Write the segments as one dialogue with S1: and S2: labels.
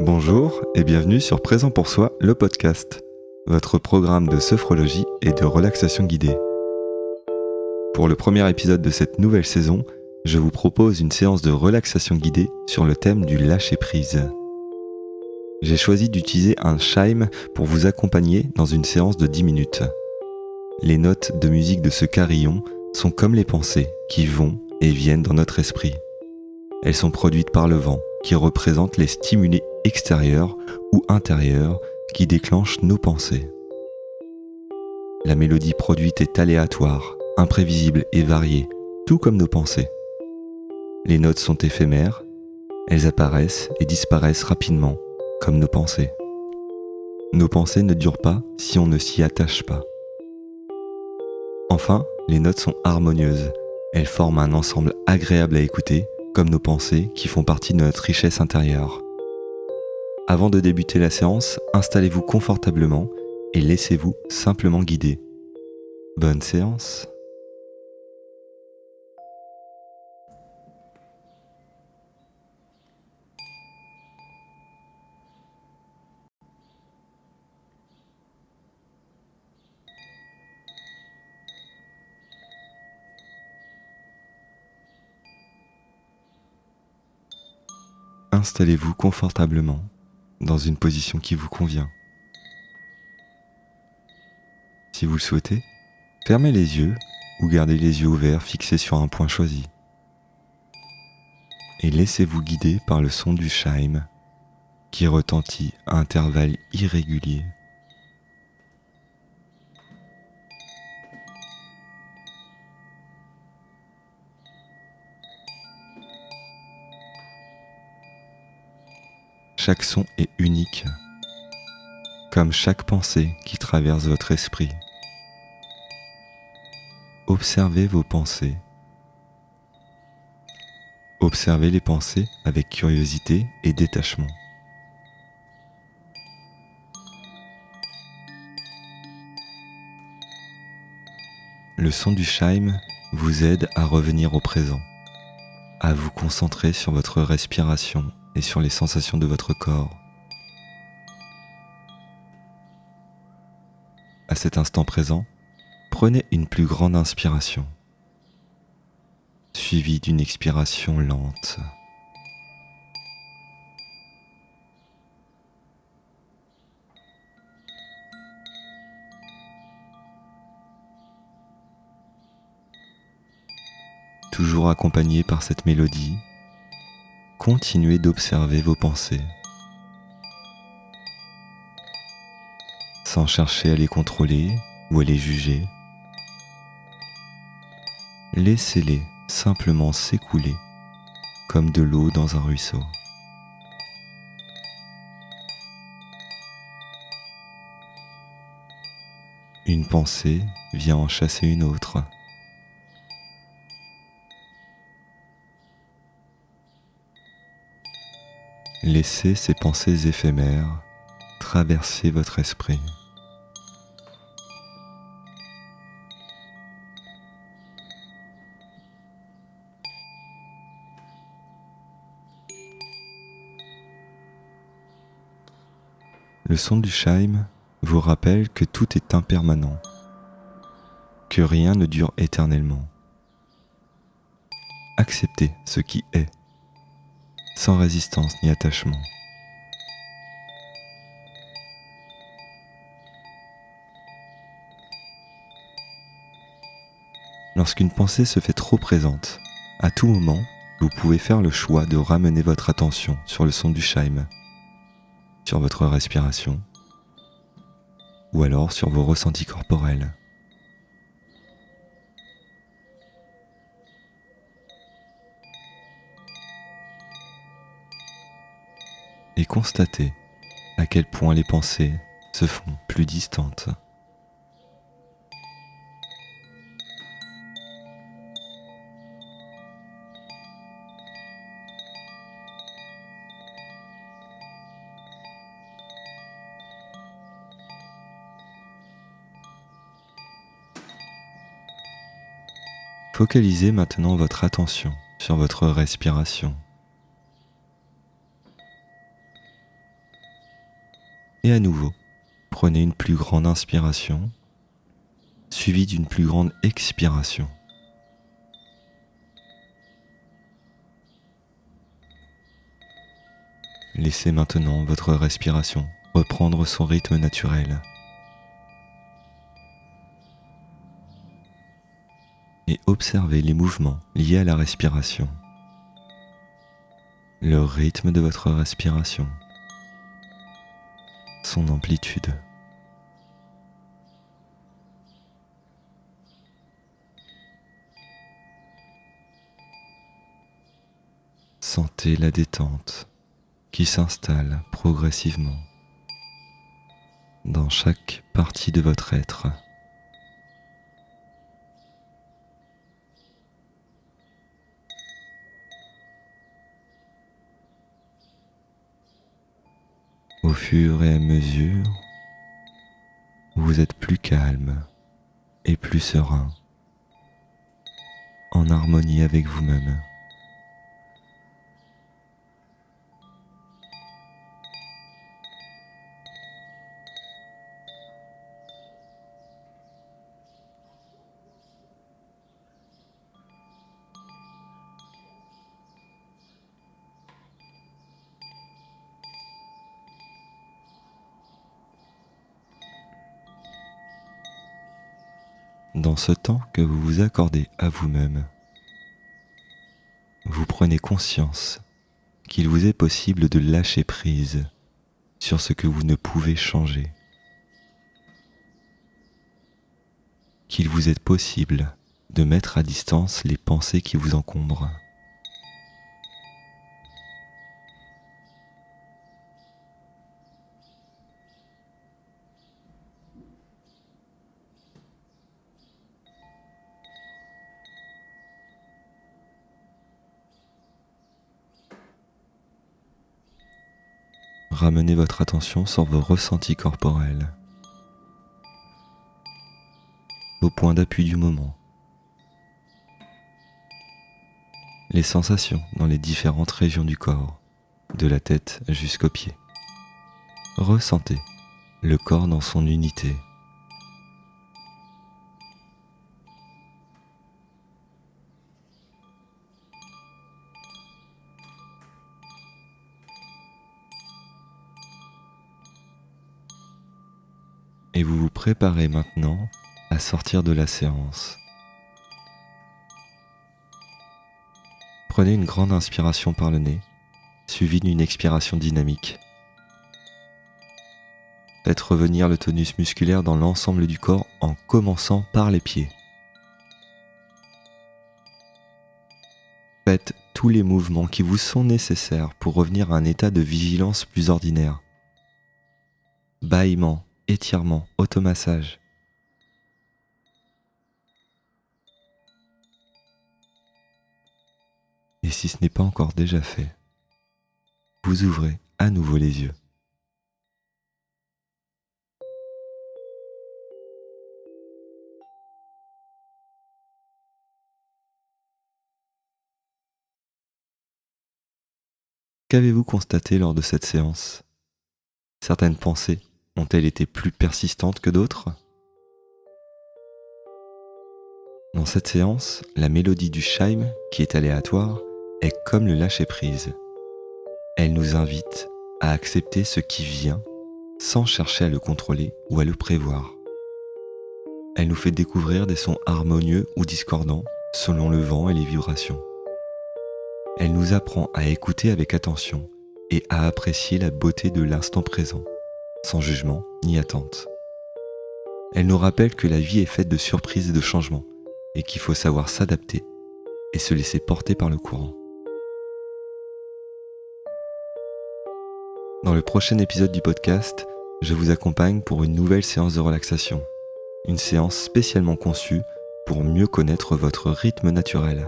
S1: Bonjour et bienvenue sur Présent pour soi, le podcast, votre programme de sophrologie et de relaxation guidée. Pour le premier épisode de cette nouvelle saison, je vous propose une séance de relaxation guidée sur le thème du lâcher-prise. J'ai choisi d'utiliser un chime pour vous accompagner dans une séance de 10 minutes. Les notes de musique de ce carillon sont comme les pensées qui vont et viennent dans notre esprit. Elles sont produites par le vent qui représente les stimuli extérieurs ou intérieurs qui déclenchent nos pensées. La mélodie produite est aléatoire, imprévisible et variée, tout comme nos pensées. Les notes sont éphémères, elles apparaissent et disparaissent rapidement, comme nos pensées. Nos pensées ne durent pas si on ne s'y attache pas. Enfin, les notes sont harmonieuses, elles forment un ensemble agréable à écouter comme nos pensées qui font partie de notre richesse intérieure. Avant de débuter la séance, installez-vous confortablement et laissez-vous simplement guider. Bonne séance Installez-vous confortablement dans une position qui vous convient. Si vous le souhaitez, fermez les yeux ou gardez les yeux ouverts fixés sur un point choisi. Et laissez-vous guider par le son du chime qui retentit à intervalles irréguliers. Chaque son est unique, comme chaque pensée qui traverse votre esprit. Observez vos pensées. Observez les pensées avec curiosité et détachement. Le son du chime vous aide à revenir au présent, à vous concentrer sur votre respiration et sur les sensations de votre corps. À cet instant présent, prenez une plus grande inspiration, suivie d'une expiration lente. Toujours accompagné par cette mélodie, continuez d'observer vos pensées, sans chercher à les contrôler ou à les juger. Laissez-les simplement s'écouler comme de l'eau dans un ruisseau. Une pensée vient en chasser une autre. Laissez ces pensées éphémères traverser votre esprit. Le son du chime vous rappelle que tout est impermanent, que rien ne dure éternellement. Acceptez ce qui est sans résistance ni attachement. Lorsqu'une pensée se fait trop présente, à tout moment, vous pouvez faire le choix de ramener votre attention sur le son du chime, sur votre respiration, ou alors sur vos ressentis corporels. Et constatez à quel point les pensées se font plus distantes. Focalisez maintenant votre attention sur votre respiration. Et à nouveau, prenez une plus grande inspiration, suivie d'une plus grande expiration. Laissez maintenant votre respiration reprendre son rythme naturel. Et observez les mouvements liés à la respiration. Le rythme de votre respiration. Son amplitude. Sentez la détente qui s'installe progressivement dans chaque partie de votre être. Au fur et à mesure vous êtes plus calme et plus serein, en harmonie avec vous-même. Dans ce temps que vous vous accordez à vous-même, vous prenez conscience qu'il vous est possible de lâcher prise sur ce que vous ne pouvez changer, qu'il vous est possible de mettre à distance les pensées qui vous encombrent. Ramenez votre attention sur vos ressentis corporels, vos points d'appui du moment, les sensations dans les différentes régions du corps, de la tête jusqu'aux pieds. Ressentez le corps dans son unité. Et vous vous préparez maintenant à sortir de la séance. Prenez une grande inspiration par le nez, suivie d'une expiration dynamique. Faites revenir le tonus musculaire dans l'ensemble du corps en commençant par les pieds. Faites tous les mouvements qui vous sont nécessaires pour revenir à un état de vigilance plus ordinaire. Bâillement, étirement, automassage. Et si ce n'est pas encore déjà fait, vous ouvrez à nouveau les yeux. Qu'avez-vous constaté lors de cette séance? Certaines pensées ont-elles été plus persistantes que d'autres? Dans cette séance, la mélodie du chime, qui est aléatoire, est comme le lâcher-prise. Elle nous invite à accepter ce qui vient sans chercher à le contrôler ou à le prévoir. Elle nous fait découvrir des sons harmonieux ou discordants selon le vent et les vibrations. Elle nous apprend à écouter avec attention et à apprécier la beauté de l'instant présent sans jugement ni attente. Elle nous rappelle que la vie est faite de surprises et de changements, et qu'il faut savoir s'adapter et se laisser porter par le courant. Dans le prochain épisode du podcast, je vous accompagne pour une nouvelle séance de relaxation, une séance spécialement conçue pour mieux connaître votre rythme naturel.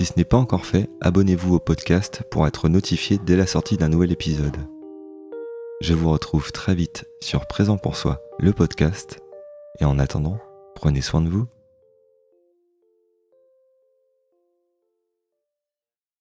S1: Si ce n'est pas encore fait, abonnez-vous au podcast pour être notifié dès la sortie d'un nouvel épisode. Je vous retrouve très vite sur Présent pour soi, le podcast. Et en attendant, prenez soin de vous